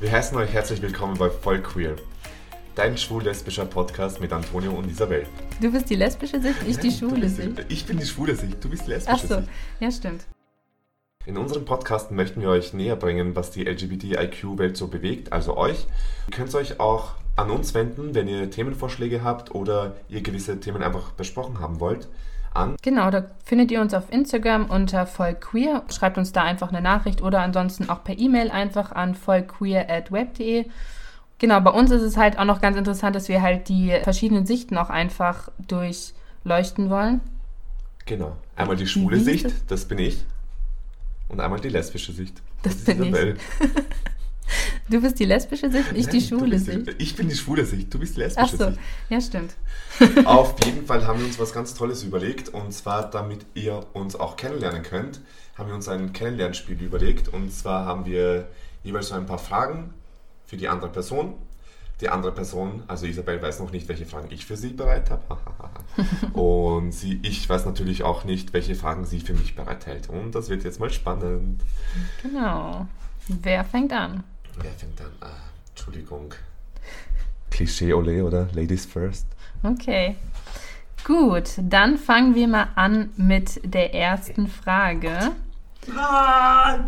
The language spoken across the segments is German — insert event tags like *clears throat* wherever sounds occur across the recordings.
Wir heißen euch herzlich willkommen bei Voll Queer, dein schwul-lesbischer Podcast mit Antonio und Isabel. Du bist die lesbische Sicht, ich die schwule Sicht. Ich bin die schwule Sicht, du bist lesbische Ach so, Sicht. ja stimmt. In unserem Podcast möchten wir euch näher bringen, was die LGBTIQ-Welt so bewegt, also euch. Ihr könnt euch auch an uns wenden, wenn ihr Themenvorschläge habt oder ihr gewisse Themen einfach besprochen haben wollt. An Genau, da findet ihr uns auf Instagram unter vollqueer. Schreibt uns da einfach eine Nachricht oder ansonsten auch per E-Mail einfach an vollqueer.web.de. Genau, bei uns ist es halt auch noch ganz interessant, dass wir halt die verschiedenen Sichten auch einfach durchleuchten wollen. Genau. Einmal die schwule Sicht, das bin ich. Und einmal die lesbische Sicht. Das ist bin ich. *laughs* Du bist die lesbische Sicht, ich die Nein, du schwule bist die- Sicht. Ich bin die schwule Sicht, du bist die Ach lesbische so, Sicht. ja stimmt. *laughs* Auf jeden Fall haben wir uns was ganz Tolles überlegt und zwar, damit ihr uns auch kennenlernen könnt, haben wir uns ein Kennenlernspiel überlegt und zwar haben wir jeweils so ein paar Fragen für die andere Person. Die andere Person, also Isabel weiß noch nicht, welche Fragen ich für sie bereit habe. *laughs* und sie, ich weiß natürlich auch nicht, welche Fragen sie für mich bereithält. Und das wird jetzt mal spannend. Genau. Wer fängt an? Wer fängt an? Ah, Entschuldigung. *laughs* Klischee Ole oder Ladies first? Okay. Gut, dann fangen wir mal an mit der ersten Frage. Nein!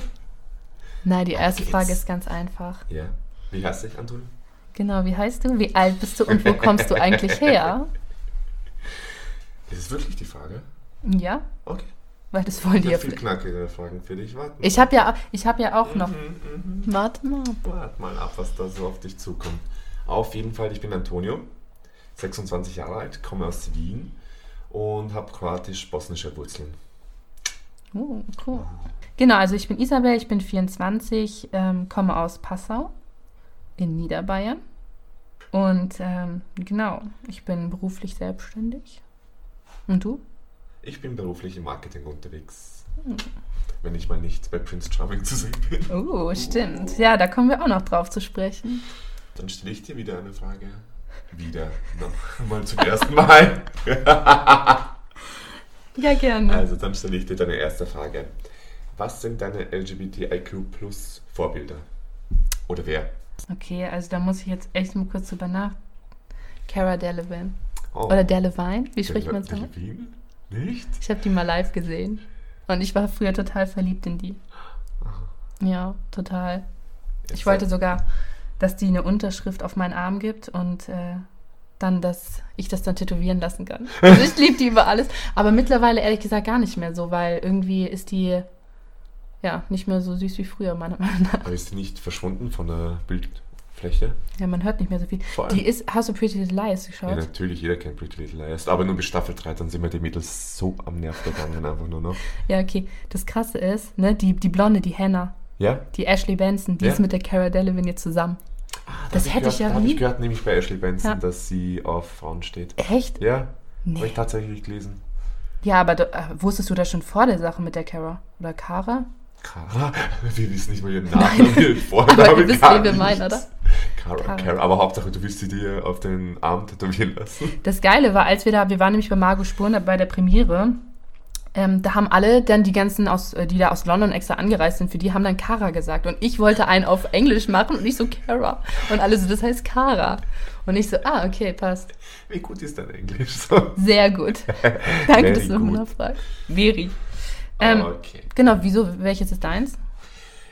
Na, die erste. Frage ist ganz einfach. Ja. Wie heißt dich, Anton? Genau, wie heißt du? Wie alt bist du und wo kommst du *laughs* eigentlich her? Ist es wirklich die Frage? Ja, Okay. Weil das wollen Ich die ja. viel knackigere Fragen für dich. Warte mal. Ich habe ja, ich hab ja auch noch. Mhm, mhm. Warte mal. Warte mal ab, was da so auf dich zukommt. Auf jeden Fall, ich bin Antonio, 26 Jahre alt, komme aus Wien und habe kroatisch-bosnische Wurzeln. Oh, cool. Genau, also ich bin Isabel, ich bin 24, ähm, komme aus Passau in Niederbayern. Und ähm, genau, ich bin beruflich selbstständig. Und du? Ich bin beruflich im Marketing unterwegs. Hm. Wenn ich mal nicht bei Prince Charming zu sehen bin. Oh, stimmt. Ja, da kommen wir auch noch drauf zu sprechen. Dann stelle ich dir wieder eine Frage. Wieder. Noch mal zum ersten Mal. *laughs* Ja, gerne. Also, dann stelle ich dir deine erste Frage. Was sind deine LGBTIQ Plus Vorbilder? Oder wer? Okay, also da muss ich jetzt echt mal kurz drüber nach. Cara Delevingne. Oh, Oder Delevingne, wie spricht man es aus? Nicht? Ich habe die mal live gesehen. Und ich war früher total verliebt in die. Ja, total. Jetzt Ich wollte sogar, dass die eine Unterschrift auf meinen Arm gibt und äh, dann, dass ich das dann tätowieren lassen kann. *laughs* Also ich liebe die über alles. Aber mittlerweile ehrlich gesagt gar nicht mehr so, weil irgendwie ist die ja nicht mehr so süß wie früher, meiner Meinung nach. Aber ist sie nicht verschwunden von der Bildfläche? Ja, man hört nicht mehr so viel. Vor allem- Die ist, hast du Pretty Little Lies Ja, geschaut? natürlich, jeder kennt Pretty Little Liars. Aber nur bis Staffel 3, dann sind mir die Mädels so am Nerv gegangen, einfach nur noch. Ja, okay. Das Krasse ist, ne, die, die Blonde, die Hannah, Ja? die Ashley Benson, die Ja. ist mit der Cara Delevingne jetzt zusammen. Das hab hätte ich gehört, ja da hab ich nie- gehört, nämlich bei Ashley Benson, Ja. dass sie auf Frauen steht. Echt? Ja, habe Nee. ich tatsächlich gelesen. Ja, aber du, äh, wusstest du das schon vor der Sache mit der Cara? Oder Cara? Cara? *laughs* Wir wissen nicht mal ihren Namen, ihren Vornamen. Aber wisst, gar wen wir meinen, oder? Cara. Cara. Aber Hauptsache, du willst sie dir auf den Arm tätowieren lassen. Das Geile war, als wir da, wir waren nämlich bei Margot Spuren bei der Premiere, ähm, da haben alle dann die ganzen, aus, äh, die da aus London extra angereist sind, für die haben dann Cara gesagt. Und ich wollte einen auf Englisch machen und ich so Cara. Und alle so, das heißt Cara. Und ich so, ah, okay, passt. Wie gut ist dein Englisch? So. *laughs* Sehr gut. Danke, Very dass du nachfragst. Very. Ähm, okay. Genau, wieso, welches ist deins?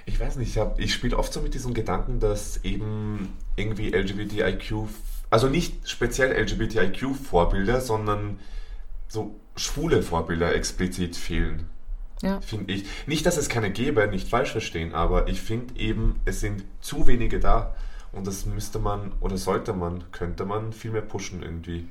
Ich weiß nicht, ich, hab- ich spiele oft so mit diesem Gedanken, dass eben irgendwie LGBTIQ, also nicht speziell LGBTIQ-Vorbilder, sondern so schwule Vorbilder explizit fehlen. Ja. Finde ich. Nicht, dass es keine gäbe, nicht falsch verstehen, aber ich finde eben, es sind zu wenige da und das müsste man oder sollte man, könnte man viel mehr pushen irgendwie.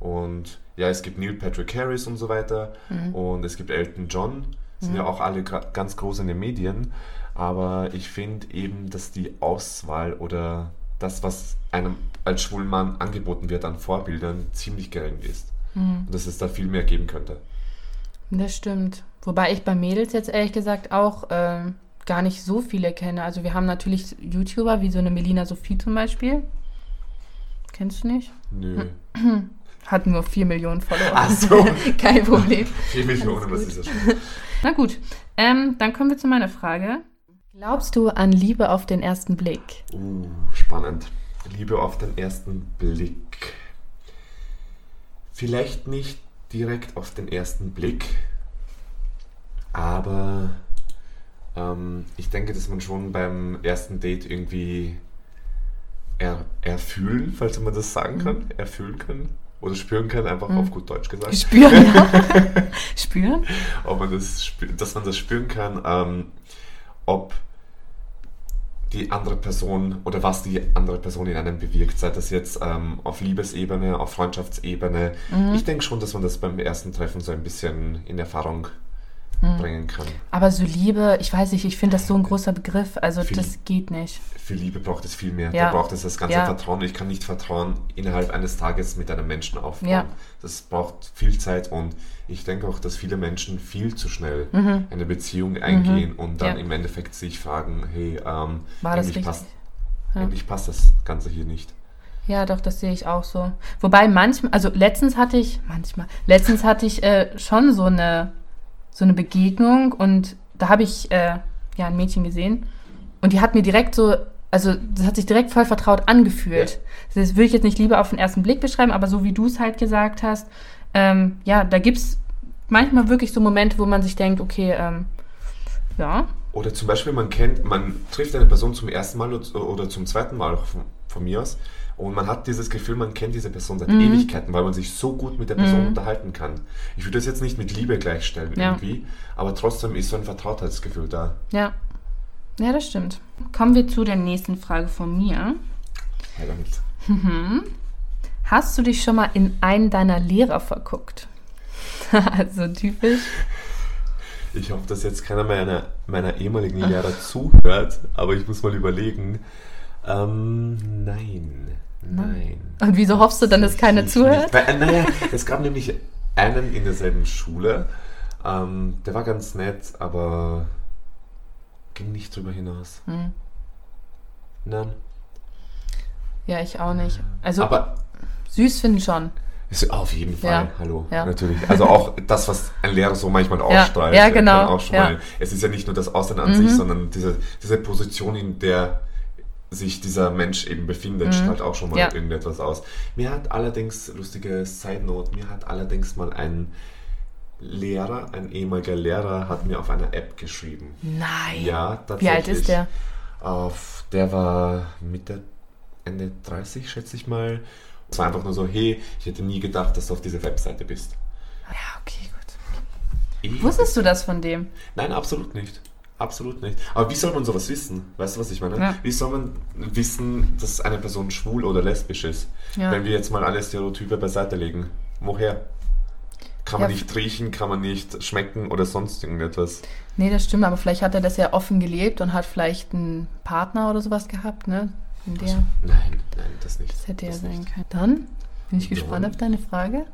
Und ja, es gibt Neil Patrick Harris und so weiter und es gibt Elton John, sind ja auch alle ganz groß in den Medien, aber ich finde eben, dass die Auswahl oder das, was einem als schwulen Mann angeboten wird an Vorbildern, ziemlich gering ist. Und dass es da viel mehr geben könnte. Das stimmt. Wobei ich bei Mädels jetzt ehrlich gesagt auch ähm, gar nicht so viele kenne. Also wir haben natürlich YouTuber wie so eine Melina Sophie zum Beispiel. Kennst du nicht? Nö. *clears throat* Hat nur 4 Millionen Follower. Ach so. *laughs* Kein Problem. 4 Millionen, was ist das schon? *laughs* Na gut, ähm, dann kommen wir zu meiner Frage. Glaubst du an Liebe auf den ersten Blick? Uh, spannend. Liebe auf den ersten Blick. Vielleicht nicht direkt auf den ersten Blick, aber ähm, ich denke, dass man schon beim ersten Date irgendwie er, erfühlen, falls man das sagen kann, Mhm. erfühlen kann oder spüren kann, einfach Mhm. auf gut Deutsch gesagt. Spüren, ja. *laughs* Spüren? ob man das, dass man das spüren kann, ähm, ob die andere Person oder was die andere Person in einem bewirkt, sei das jetzt ähm, auf Liebesebene, auf Freundschaftsebene. Mhm. Ich denke schon, dass man das beim ersten Treffen so ein bisschen in Erfahrung Mhm. bringen kann. Aber so Liebe, ich weiß nicht, ich finde das so ein großer Begriff. Also Viel- das geht nicht. Für Liebe braucht es viel mehr. Ja. Da braucht es das ganze Ja. Vertrauen. Ich kann nicht Vertrauen innerhalb eines Tages mit einem Menschen aufbauen. Ja. Das braucht viel Zeit und ich denke auch, dass viele Menschen viel zu schnell Mhm. eine Beziehung eingehen und dann im Endeffekt sich fragen, hey, ähm, War das eigentlich, passt, eigentlich passt das Ganze hier nicht. Ja, doch, das sehe ich auch so. Wobei manchmal, also letztens hatte ich, manchmal, letztens hatte ich äh, schon so eine, so eine Begegnung und da habe ich äh, ja ein Mädchen gesehen und die hat mir direkt so, also das hat sich direkt voll vertraut angefühlt. Das würde ich jetzt nicht lieber auf den ersten Blick beschreiben, aber so wie du es halt gesagt hast, ähm, ja, da gibt es manchmal wirklich so Momente, wo man sich denkt, okay, ähm, ja, Oder zum Beispiel, man kennt, man trifft eine Person zum ersten Mal oder- zum zweiten Mal auch von, von mir aus und man hat dieses Gefühl, man kennt diese Person seit Mhm. Ewigkeiten, weil man sich so gut mit der Person Mhm. unterhalten kann. Ich würde das jetzt nicht mit Liebe gleichstellen Ja. irgendwie, aber trotzdem ist so ein Vertrautheitsgefühl da. ja. Ja, das stimmt. Kommen wir zu der nächsten Frage von mir. Ja, damit. Mhm. Hast du dich schon mal in einen deiner Lehrer verguckt? *laughs* also typisch. Ich hoffe, dass jetzt keiner meiner, meiner ehemaligen Lehrer zuhört, aber ich muss mal überlegen. Ähm, nein. Nein. Und wieso hoffst du dann, dass keiner zuhört? Weil, naja, es gab nämlich einen in derselben Schule. Ähm, der war ganz nett, aber ging nicht drüber hinaus. Hm. Nein. Ja, ich auch nicht. Also aber süß finden schon. Ist auf jeden Fall, Ja, hallo, ja. natürlich. Also auch *laughs* das, was ein Lehrer so manchmal ausstrahlt, ja, äh, genau, kann auch schon ja. mal. Es ist ja nicht nur das Aussehen an Mhm. sich, sondern diese, diese Position, in der sich dieser Mensch eben befindet, Mhm. strahlt auch schon mal irgendetwas aus. Mir hat allerdings, lustige Side Note, mir hat allerdings mal ein Lehrer, ein ehemaliger Lehrer, hat mir auf einer App geschrieben. Nein. Ja, Wie tatsächlich. alt ist der? Auf, der war Mitte, Ende 30, schätze ich mal. Es war einfach nur so, hey, ich hätte nie gedacht, dass du auf dieser Webseite bist. Ja, okay, gut. Ich- Wusstest du das von dem? Nein, absolut nicht. Absolut nicht. Aber wie soll man sowas wissen? Weißt du, was ich meine? Ja. Wie soll man wissen, dass eine Person schwul oder lesbisch ist? Ja. Wenn wir jetzt mal alle Stereotype beiseite legen. Woher? Kann man Ja, nicht riechen, kann man nicht schmecken oder sonst irgendetwas. Nee, das stimmt, aber vielleicht hat er das ja offen gelebt und hat vielleicht einen Partner oder sowas gehabt, ne? In der, Also, nein, nein, das nicht. das hätte ja das sein nicht. können. Dann bin ich gespannt Dann- auf deine Frage.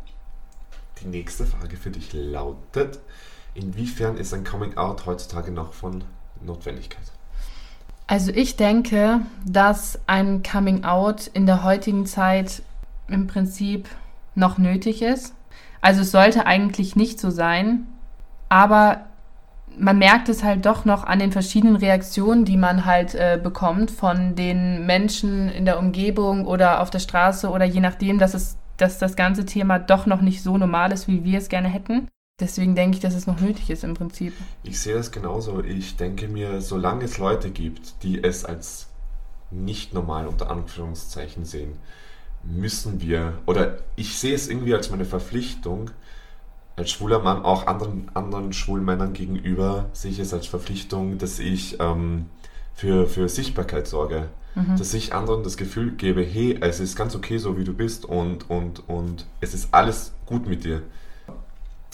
Die nächste Frage für dich lautet: Inwiefern ist ein Coming-out heutzutage noch von Notwendigkeit? Also ich denke, dass ein Coming Out in der heutigen Zeit im Prinzip noch nötig ist. Also es sollte eigentlich nicht so sein, aber man merkt es halt doch noch an den verschiedenen Reaktionen, die man halt äh, bekommt von den Menschen in der Umgebung oder auf der Straße oder je nachdem, dass es dass das ganze Thema doch noch nicht so normal ist, wie wir es gerne hätten. Deswegen denke ich, dass es noch nötig ist im Prinzip. Ich sehe das genauso. Ich denke mir, solange es Leute gibt, die es als nicht normal unter Anführungszeichen sehen, müssen wir, oder ich sehe es irgendwie als meine Verpflichtung, als schwuler Mann auch anderen, anderen schwulen Männern gegenüber, sehe ich es als Verpflichtung, dass ich ähm, für, für Sichtbarkeit sorge. Mhm. Dass ich anderen das Gefühl gebe, hey, es ist ganz okay so, wie du bist und, und, und es ist alles gut mit dir.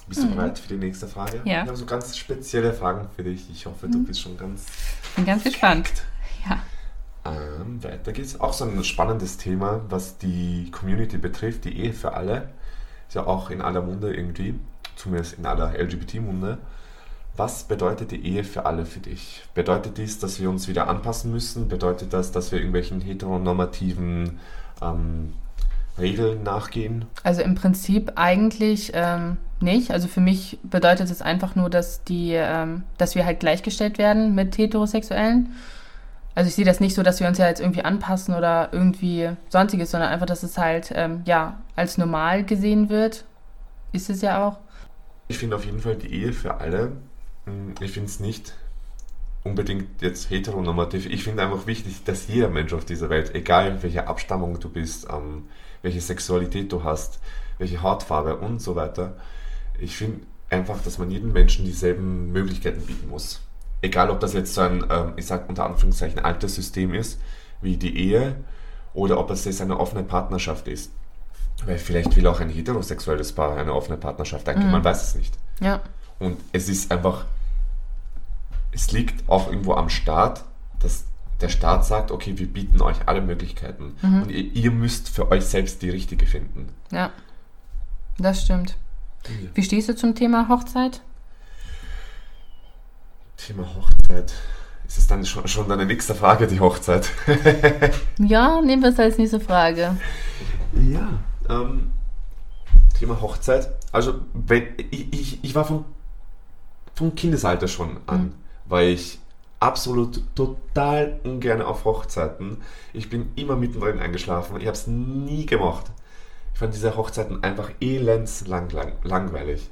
Bist du Mhm. bereit für die nächste Frage? Ja. Ich habe so ganz spezielle Fragen für dich. Ich hoffe, du Mhm. bist schon ganz Bin ganz gespannt. Ja. ähm, weiter geht's. Auch so ein spannendes Thema, was die Community betrifft, die Ehe für alle. Ist ja auch in aller Munde irgendwie, zumindest in aller LGBT-Munde. Was bedeutet die Ehe für alle für dich? Bedeutet dies, dass wir uns wieder anpassen müssen? Bedeutet das, dass wir irgendwelchen heteronormativen ähm, Regeln nachgehen? Also im Prinzip eigentlich ähm, nicht. Also für mich bedeutet es einfach nur, dass die, ähm, dass wir halt gleichgestellt werden mit Heterosexuellen. Also ich sehe das nicht so, dass wir uns ja jetzt irgendwie anpassen oder irgendwie sonstiges, sondern einfach, dass es halt ähm, ja als normal gesehen wird. Ist es ja auch. Ich finde auf jeden Fall die Ehe für alle. hm, Ich finde es nicht unbedingt jetzt heteronormativ. Ich finde einfach wichtig, dass jeder Mensch auf dieser Welt, egal welche Abstammung du bist, ähm, welche Sexualität du hast, welche Hautfarbe und so weiter, ich finde einfach, dass man jedem Menschen dieselben Möglichkeiten bieten muss. Egal, ob das jetzt so ein, ähm, ich sag unter Anführungszeichen, altes System ist, wie die Ehe, oder ob es jetzt eine offene Partnerschaft ist. Weil vielleicht will auch ein heterosexuelles Paar eine offene Partnerschaft eingehen, man weiß es nicht. Ja. Und es ist einfach, es liegt auch irgendwo am Staat, dass der Staat sagt, okay, wir bieten euch alle Möglichkeiten und ihr, ihr müsst für euch selbst die richtige finden. Ja. Das stimmt. Wie stehst du zum Thema Hochzeit? Thema Hochzeit. Ist es dann schon, schon deine nächste Frage, die Hochzeit? *laughs* Ja, nehmen wir es als nächste Frage. Ja. Ähm, Thema Hochzeit. Also, wenn, ich, ich, ich war vom, vom Kindesalter schon an, weil ich absolut total ungern auf Hochzeiten. Ich bin immer mittendrin eingeschlafen. Ich habe es nie gemacht. Ich fand diese Hochzeiten einfach elends lang, lang, langweilig.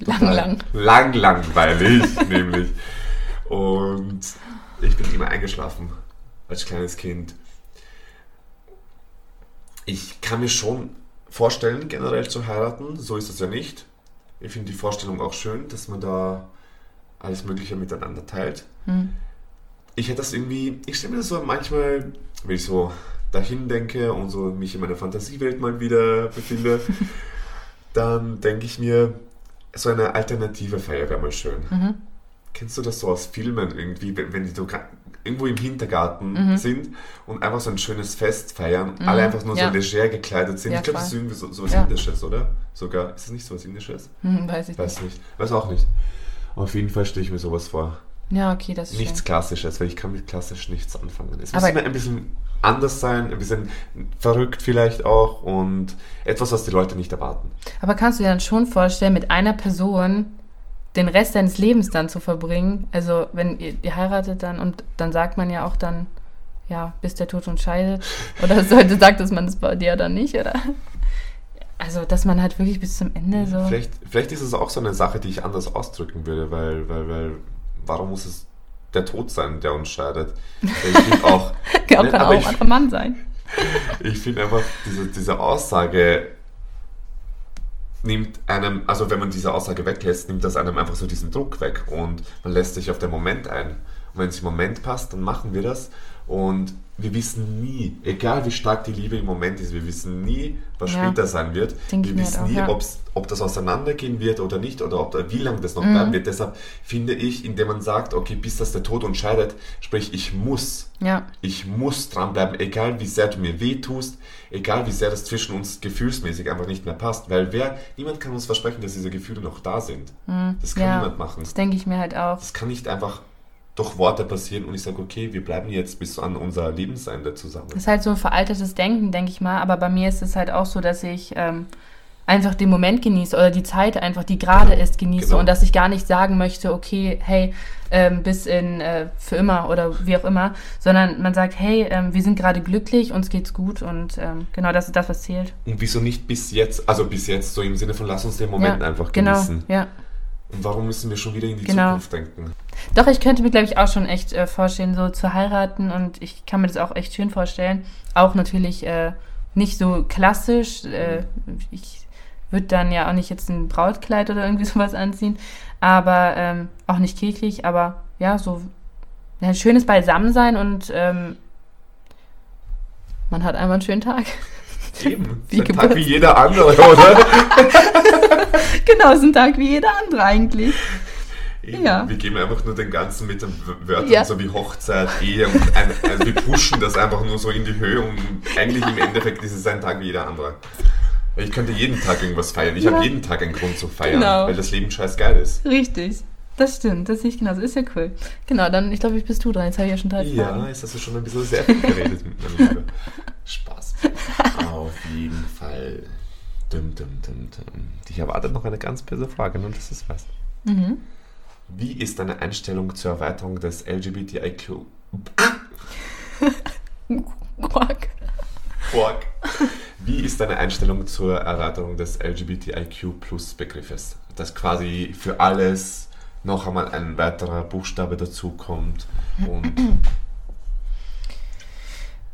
Lang, *laughs* lang. Lang, langweilig, nämlich. Und ich bin immer eingeschlafen als kleines Kind. Ich kann mir schon vorstellen, generell zu heiraten. So ist es ja nicht. Ich finde die Vorstellung auch schön, dass man da alles Mögliche miteinander teilt. Hm. Ich hätte das irgendwie, ich stelle mir das so manchmal, wenn ich so dahin denke und so mich in meiner Fantasiewelt mal wieder befinde, *laughs* dann denke ich mir, so eine alternative Feier wäre mal schön. Mhm. Kennst du das so aus Filmen irgendwie, wenn, wenn die so irgendwo im Hintergarten Mhm. sind und einfach so ein schönes Fest feiern, alle einfach nur ja. so leger gekleidet sind? Ja, ich glaube, das ist irgendwie so, so was Ja. Indisches, oder? Sogar. Ist das nicht so was Indisches? Hm, weiß ich nicht. Weiß nicht. Weiß auch nicht. Auf jeden Fall stelle ich mir sowas vor. Ja, okay, das ist Nichts schön. Klassisches, weil ich kann mit klassisch nichts anfangen. Es Aber- muss immer ein bisschen anders sein, ein bisschen verrückt vielleicht auch und etwas, was die Leute nicht erwarten. Aber kannst du dir dann schon vorstellen, mit einer Person den Rest deines Lebens dann zu verbringen? Also, wenn ihr, ihr heiratet dann und dann sagt man ja auch dann, ja, bis der Tod uns scheidet. Oder *laughs* sollte, sagt es man das bei dir dann nicht, oder? Also, dass man halt wirklich bis zum Ende so. Vielleicht, vielleicht ist es auch so eine Sache, die ich anders ausdrücken würde, weil, weil, weil warum muss es der Tod sein, der uns scheidet? Ich finde auch, *laughs* Kann Ne, auch aber ein anderer Mann sein. *laughs* ich finde einfach, diese, diese Aussage nimmt einem, also wenn man diese Aussage weglässt, nimmt das einem einfach so diesen Druck weg und man lässt sich auf den Moment ein. Und wenn es im Moment passt, dann machen wir das und wir wissen nie, egal wie stark die Liebe im Moment ist, wir wissen nie, was Ja. später sein wird. Denk wir wissen halt auch, nie, ja. ob das auseinandergehen wird oder nicht oder ob, wie lange das noch Mhm. bleiben wird. Deshalb finde ich, indem man sagt, okay, bis das der Tod uns scheidet, sprich, ich muss Ja, ich muss dranbleiben, egal wie sehr du mir wehtust, egal wie sehr das zwischen uns gefühlsmäßig einfach nicht mehr passt. Weil wer, niemand kann uns versprechen, dass diese Gefühle noch da sind. Das kann Mhm. niemand machen. das denke ich mir halt auch. Das kann nicht einfach durch Worte passieren und ich sage, okay, wir bleiben jetzt bis an unser Lebensende zusammen. Das ist halt so ein veraltetes Denken, denke ich mal. Aber bei mir ist es halt auch so, dass ich ähm, einfach den Moment genieße oder die Zeit einfach, die gerade ist, genieße. Genau. Und dass ich gar nicht sagen möchte, okay, hey, ähm, bis in äh, für immer oder wie auch immer, sondern man sagt, hey, ähm, wir sind gerade glücklich, uns geht's gut und ähm, genau das ist das, was zählt. Und wieso nicht bis jetzt, also bis jetzt, so im Sinne von lass uns den Moment ja, einfach genau, genießen. ja. Und warum müssen wir schon wieder in die Genau. Zukunft denken? Doch, ich könnte mir, glaube ich, auch schon echt äh, vorstellen, so zu heiraten und ich kann mir das auch echt schön vorstellen. Auch natürlich äh, nicht so klassisch. Äh, ich würde dann ja auch nicht jetzt ein Brautkleid oder irgendwie *laughs* sowas anziehen, aber ähm, auch nicht kirchlich, aber ja, so ein schönes Beisammensein und ähm, man hat einmal einen schönen Tag. *laughs* Eben, Wie ein Tag wie jeder andere, oder? *laughs* genau, ist ein Tag wie jeder andere eigentlich. Eben. Ja. Wir geben einfach nur den ganzen mit den Wörtern, Ja. so wie Hochzeit, Ehe und ein, also wir pushen das einfach nur so in die Höhe und eigentlich im Endeffekt ist es ein Tag wie jeder andere. Ich könnte jeden Tag irgendwas feiern. Ich Ja. habe jeden Tag einen Grund zu feiern, Genau. weil das Leben scheiß geil ist. Richtig. Das stimmt, das sehe ich genauso. Ist ja cool. Genau, dann, ich glaube, ich bist du dran. Jetzt habe ich ja schon drei Ja, Fragen. jetzt hast du schon ein bisschen sehr viel geredet mit meinem Liebe. Spaß. *laughs* Auf jeden Dum, dum, dum, dum. Dich erwartet noch eine ganz böse Frage, nur dass du es weißt. Mhm. Wie ist deine Einstellung zur Erweiterung des LGBTIQ? *laughs* Quack. Quark. Wie ist deine Einstellung zur Erweiterung des LGBTIQ Plus Begriffes? Dass quasi für alles noch einmal ein weiterer Buchstabe dazukommt und *clears throat*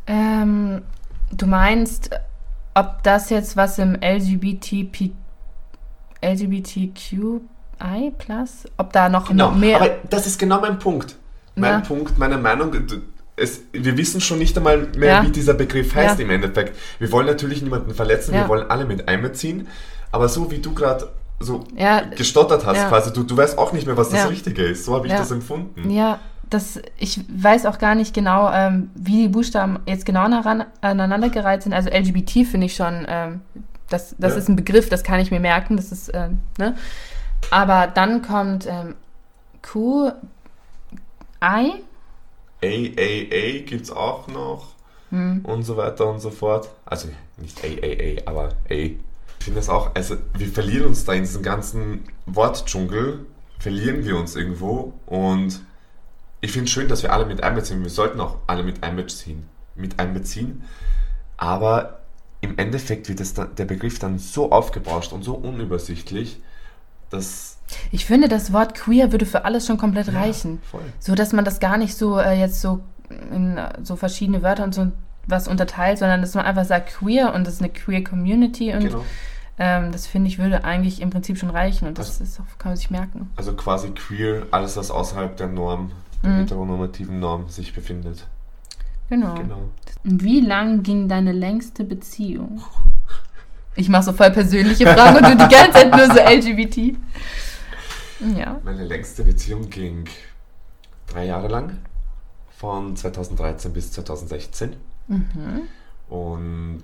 Ähm, du meinst, ob das jetzt was im LGBTP, LGBTQI plus, ob da noch, Genau, mehr. aber das ist genau mein Punkt. Mein Ja. Punkt, meine Meinung. Es, wir wissen schon nicht einmal mehr, Ja. wie dieser Begriff heißt Ja. im Endeffekt. Wir wollen natürlich niemanden verletzen, wir wollen alle mit einbeziehen. Aber so wie du gerade so gestottert hast, quasi, du, du weißt auch nicht mehr, was das. Richtige ist. So habe ich das empfunden. ja, das, ich weiß auch gar nicht genau, ähm, wie die Buchstaben jetzt genau aneinandergereiht sind. Also LGBT finde ich schon, ähm, das, das ist ein Begriff, das kann ich mir merken, das ist, ähm, ne? Aber dann kommt ähm, Q, I, AAA gibt es auch noch hm. und so weiter und so fort. Also nicht AAA, aber A. Ich finde das auch, also wir verlieren uns da in diesem ganzen Wortdschungel, verlieren wir uns irgendwo und ich finde es schön, dass wir alle mit einbeziehen. Wir sollten auch alle mit einbeziehen, mit einbeziehen. Aber im Endeffekt wird das der Begriff dann so aufgebauscht und so unübersichtlich, dass Ich finde, das Wort queer würde für alles schon komplett reichen. voll. So, dass man das gar nicht so äh, jetzt so in so verschiedene Wörter und so was unterteilt, sondern dass man einfach sagt queer und das ist eine queer Community und Genau. ähm, das finde ich würde eigentlich im Prinzip schon reichen und das Also- ist auch, kann man sich merken. Also quasi queer, alles was außerhalb der Norm, der Mhm. heteronormativen Norm sich befindet. Genau. Genau. Und wie lang ging deine längste Beziehung? Ich mache so voll persönliche Fragen und du die ganze Zeit nur so LGBT. Ja. Meine längste Beziehung ging drei Jahre lang, von 2013 bis 2016. Mhm. Und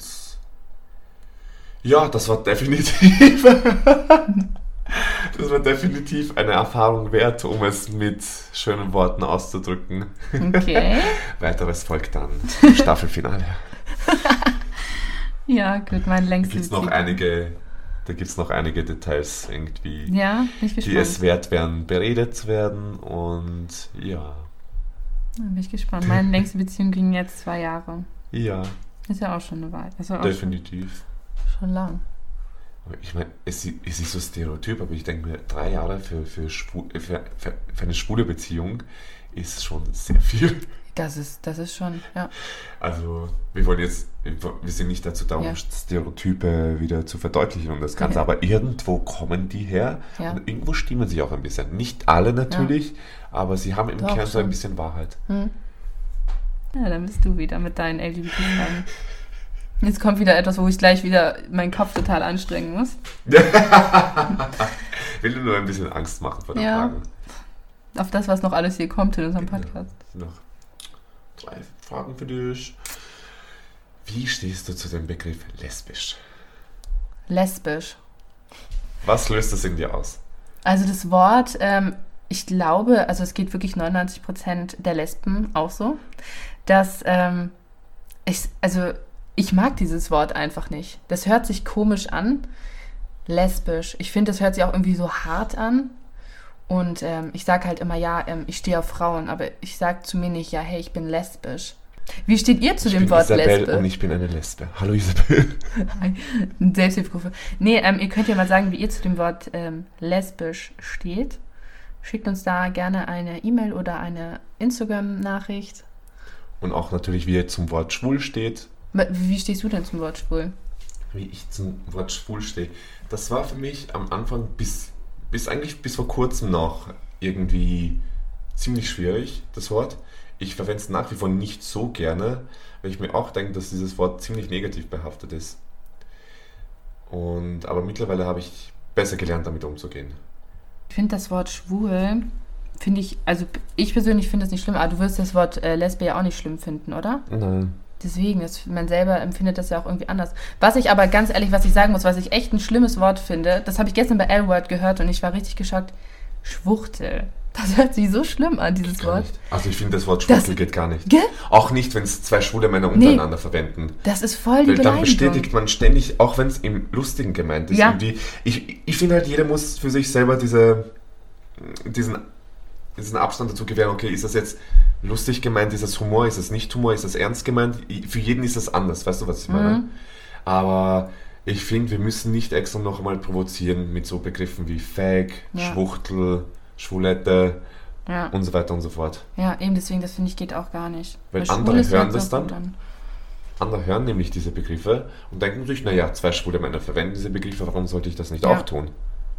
ja, das war definitiv, *laughs* das war definitiv eine Erfahrung wert, um es mit schönen Worten auszudrücken. Okay. *laughs* Weiteres folgt dann im Staffelfinale. *laughs* Ja, gut, meine Da längste gibt es noch Beziehung. einige, da gibt's noch einige Details irgendwie. Ja, die es wert wären, beredet zu werden. Und ja, Ja, bin ich gespannt. Meine längste Beziehung ging jetzt zwei Jahre. ja, Ist ja auch schon eine Weile. Also auch schon, definitiv. schon lang. Ich meine, es, es ist so stereotyp, aber ich denke mir, drei Jahre für, für, für, für, für eine schwule Beziehung ist schon sehr viel. Das ist, das ist schon, ja. Also, wir wollen jetzt, wir sind nicht dazu da, um Ja. Stereotype wieder zu verdeutlichen und das Ganze, Okay. aber irgendwo kommen die her Ja. und irgendwo stimmen sie auch ein bisschen. Nicht alle natürlich, aber sie haben im Doch, Kern so ein bisschen Wahrheit. Hm. Ja, dann bist du wieder mit deinen LGBT-Fragen. Jetzt kommt wieder etwas, wo ich gleich wieder meinen Kopf total anstrengen muss. *laughs* Will nur ein bisschen Angst machen vor den Ja. Fragen. Auf das, was noch alles hier kommt in unserem Genau. Podcast. Noch drei Fragen für dich. Wie stehst du zu dem Begriff lesbisch? Lesbisch. Was löst das in dir aus? Also das Wort, ähm, ich glaube, also es geht wirklich 99% der Lesben auch so, dass ähm, ich, also ich mag dieses Wort einfach nicht. Das hört sich komisch an. Lesbisch. Ich finde, das hört sich auch irgendwie so hart an. Und ähm, ich sage halt immer, ja, ähm, ich stehe auf Frauen, aber ich sage zu mir nicht, ja, hey, ich bin lesbisch. Wie steht ihr zu ich dem Wort Isabel Lesbe? und ich bin eine Lesbe. Hallo Isabel. *laughs* Selbsthilfegruppe. Nee, ähm, ihr könnt ja mal sagen, wie ihr zu dem Wort ähm, lesbisch steht. Schickt uns da gerne eine E-Mail oder eine Instagram-Nachricht. Und auch natürlich, wie ihr zum Wort schwul steht. Wie wie stehst du denn zum Wort schwul? Wie ich zum Wort schwul stehe. Das war für mich am Anfang bis, bis eigentlich bis vor kurzem noch irgendwie ziemlich schwierig, das Wort. Ich verwende es nach wie vor nicht so gerne, weil ich mir auch denke, dass dieses Wort ziemlich negativ behaftet ist. Und, aber mittlerweile habe ich besser gelernt, damit umzugehen. Ich finde das Wort schwul, finde ich, also ich persönlich finde es nicht schlimm, aber du wirst das Wort äh, Lesbe ja auch nicht schlimm finden, oder? Nein. Deswegen, das, man selber empfindet das ja auch irgendwie anders. Was ich aber ganz ehrlich, was ich sagen muss, was ich echt ein schlimmes Wort finde, das habe ich gestern bei L-Word gehört und ich war richtig geschockt. Schwuchtel. Das hört sich so schlimm an, dieses Wort. nicht. Also ich finde, das Wort Das- Schwuchtel geht gar nicht. Gell? Auch nicht, wenn es zwei schwule Männer Nee. untereinander verwenden. Das ist voll die Weil dann bestätigt man ständig, auch wenn es im Lustigen gemeint ist. Ja. Ich ich finde halt, jeder muss für sich selber diese, diesen, diesen Abstand dazu gewähren. Okay, ist das jetzt lustig gemeint? Ist das Humor? Ist das nicht Humor? Ist das ernst gemeint? Für jeden ist das anders. Weißt du, was ich meine? Mhm. Aber ich finde, wir müssen nicht extra noch einmal provozieren mit so Begriffen wie Fag, Ja. Schwuchtel, Schwulette Ja. und so weiter und so fort. ja, eben deswegen, das finde ich geht auch gar nicht. Weil schwul andere ist hören hört das dann. an. Andere hören nämlich diese Begriffe und denken sich, naja, zwei schwule Männer verwenden diese Begriffe, warum sollte ich das nicht Ja. auch tun?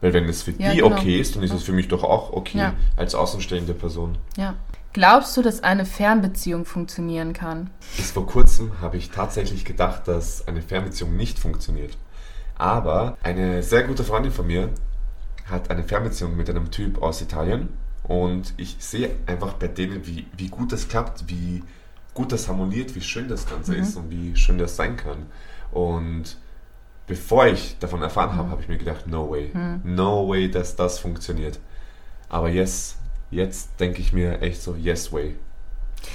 Weil wenn es für Ja, die genau. okay ist, dann ist es für mich doch auch okay Ja. als außenstehende Person. Ja. Glaubst du, dass eine Fernbeziehung funktionieren kann? Bis vor kurzem habe ich tatsächlich gedacht, dass eine Fernbeziehung nicht funktioniert. Aber eine sehr gute Freundin von mir hat eine Fernbeziehung mit einem Typ aus Italien und ich sehe einfach bei denen, wie, wie gut das klappt, wie gut das harmoniert, wie schön das Ganze Mhm. ist und wie schön das sein kann. Und bevor ich davon erfahren habe, habe ich mir gedacht, no way, Mhm. no way, dass das funktioniert. Aber yes, jetzt denke ich mir echt so, yes way.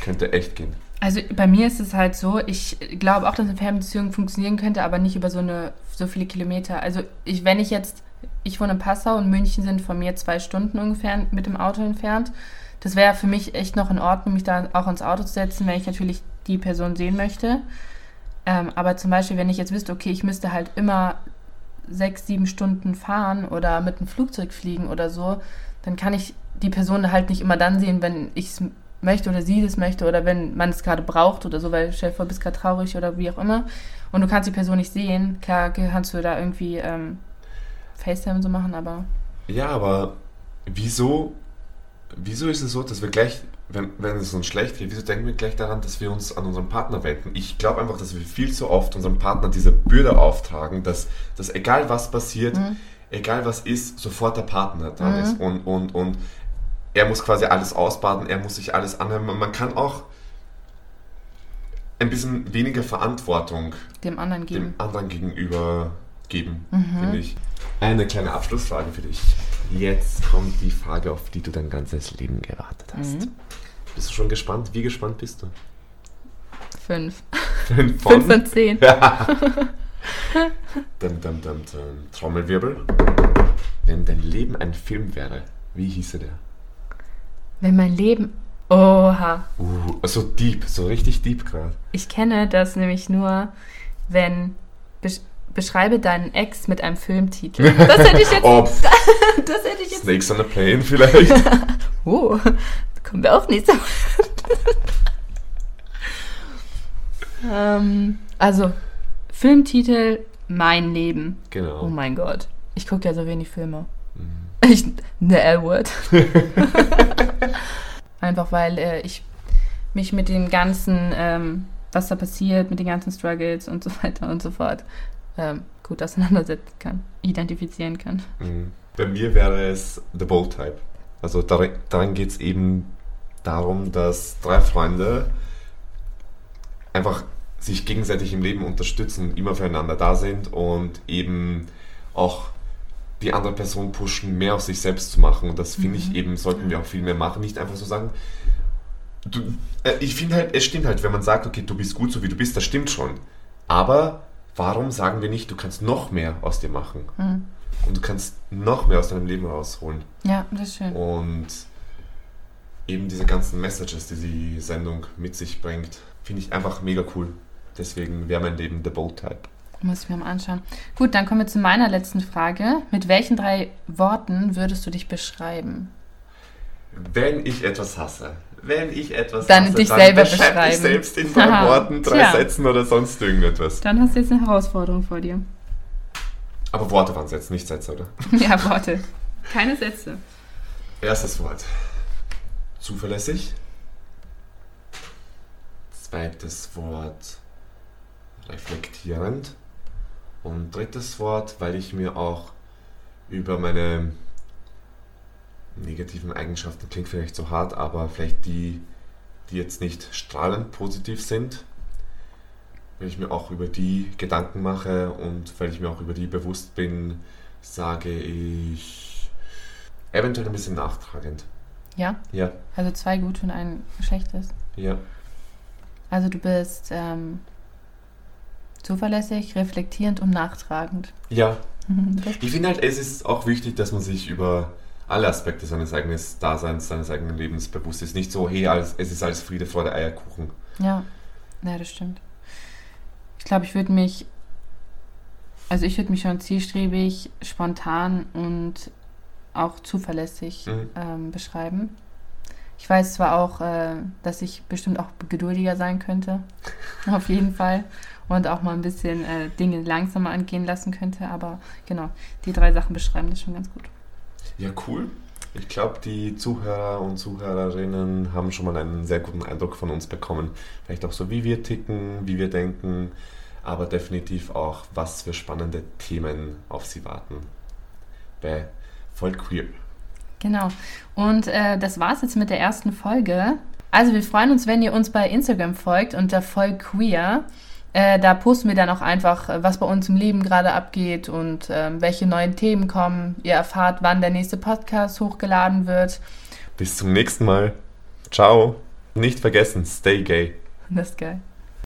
Könnte echt gehen. Also bei mir ist es halt so, ich glaube auch, dass eine Fernbeziehung funktionieren könnte, aber nicht über so eine so viele Kilometer. Also ich, wenn ich jetzt, ich wohne in Passau und München sind von mir zwei Stunden ungefähr mit dem Auto entfernt. Das wäre für mich echt noch in Ordnung, mich da auch ins Auto zu setzen, wenn ich natürlich die Person sehen möchte. Ähm, aber zum Beispiel, wenn ich jetzt wüsste, okay, ich müsste halt immer sechs, sieben Stunden fahren oder mit einem Flugzeug fliegen oder so, dann kann ich die Person halt nicht immer dann sehen, wenn ich es möchte oder sie das möchte oder wenn man es gerade braucht oder so, weil stell dir vor, bist gerade traurig oder wie auch immer. Und du kannst die Person nicht sehen, klar kannst du da irgendwie ähm, FaceTime so machen, aber Ja, aber wieso, wieso ist es so, dass wir gleich, wenn, wenn es uns schlecht geht, wieso denken wir gleich daran, dass wir uns an unseren Partner wenden? Ich glaube einfach, dass wir viel zu oft unserem Partner diese Bürde auftragen, dass, dass egal was passiert, Mhm. egal was ist, sofort der Partner da Mhm. ist. Und, und, und er muss quasi alles ausbaden, er muss sich alles anhören. Man, kann auch ein bisschen weniger Verantwortung dem anderen dem geben. anderen gegenüber geben, Mhm. finde ich. Eine kleine Abschlussfrage für dich. Jetzt kommt die Frage, auf die du dein ganzes Leben gewartet hast. Mhm. Bist du schon gespannt? Wie gespannt bist du? Fünf. Fünf *laughs* Fünf von zehn. Dum, dum, dum, dum. Trommelwirbel. Wenn dein Leben ein Film wäre, wie hieße der? Wenn mein Leben. Oha. Uh, so deep, so richtig deep gerade. Ich kenne das nämlich nur, wenn. Besch beschreibe deinen Ex mit einem Filmtitel. Das hätte ich jetzt. *laughs* Oh, *laughs* Das hätte ich jetzt. Snakes on a Plane vielleicht? *laughs* Oh, kommen wir auch nicht so. ähm, also, Filmtitel Mein Leben. genau. Oh mein Gott. Ich gucke ja so wenig Filme. Mhm. Ich, ne L-Word. Einfach weil äh, ich mich mit dem ganzen, ähm, was da passiert, mit den ganzen Struggles und so weiter und so fort, ähm, gut auseinandersetzen kann, identifizieren kann. Mhm. Bei mir wäre es The Bold Type. Also darin, darin geht es eben darum, dass drei Freunde einfach sich gegenseitig im Leben unterstützen, immer füreinander da sind und eben auch die andere Person pushen, mehr auf sich selbst zu machen. Und das finde ich Mhm. eben, sollten wir auch viel mehr machen. Nicht einfach so sagen, du, äh, ich finde halt, es stimmt halt, wenn man sagt, okay, du bist gut so wie du bist, das stimmt schon. Aber warum sagen wir nicht, du kannst noch mehr aus dir machen? Hm. Und du kannst noch mehr aus deinem Leben rausholen. Ja, das ist schön. Und eben diese ganzen Messages, die die Sendung mit sich bringt, finde ich einfach mega cool. Deswegen wäre mein Leben The Bold Type. Muss ich mir mal anschauen. Gut, dann kommen wir zu meiner letzten Frage. Mit welchen drei Worten würdest du dich beschreiben? Wenn ich etwas hasse, wenn ich etwas Dann hasse, dich selber beschreib beschreiben. dich selbst in drei Haha, Worten, drei tja. Sätzen oder sonst irgendetwas. Dann hast du jetzt eine Herausforderung vor dir. Aber Worte waren es jetzt, nicht Sätze, oder? *laughs* ja, Worte. Keine Sätze. Erstes Wort. Zuverlässig. Zweites Wort. Reflektierend. Und drittes Wort, weil ich mir auch über meine negativen Eigenschaften, klingt vielleicht so hart, aber vielleicht die, die jetzt nicht strahlend positiv sind, weil ich mir auch über die Gedanken mache und weil ich mir auch über die bewusst bin, sage ich eventuell ein bisschen nachtragend. Ja? Ja, Also zwei gut und ein schlechtes. ja. Also du bist ähm, zuverlässig, reflektierend und nachtragend. Ja, *laughs* ich finde halt, es ist auch wichtig, dass man sich über alle Aspekte seines eigenen Daseins, seines eigenen Lebens bewusst ist. Nicht so, hey, alles, es ist alles Friede vor der Eierkuchen. ja. ja, das stimmt. Ich glaube, ich würde mich, also ich würde mich schon zielstrebig, spontan und auch zuverlässig Mhm. ähm, beschreiben. Ich weiß zwar auch, äh, dass ich bestimmt auch geduldiger sein könnte, *laughs* auf jeden Fall, und auch mal ein bisschen äh, Dinge langsamer angehen lassen könnte, aber genau, die drei Sachen beschreiben das schon ganz gut. Ja, cool. Ich glaube, die Zuhörer und Zuhörerinnen haben schon mal einen sehr guten Eindruck von uns bekommen. Vielleicht auch so, wie wir ticken, wie wir denken, aber definitiv auch, was für spannende Themen auf sie warten. Bei Voll Queer. Genau. Und äh, das war's jetzt mit der ersten Folge. Also wir freuen uns, wenn ihr uns bei Instagram folgt unter voll queer. Äh, da posten wir dann auch einfach, äh, was bei uns im Leben gerade abgeht und ähm, welche neuen Themen kommen. Ihr erfahrt, wann der nächste Podcast hochgeladen wird. Bis zum nächsten Mal. Ciao. Nicht vergessen, stay gay. Das ist geil.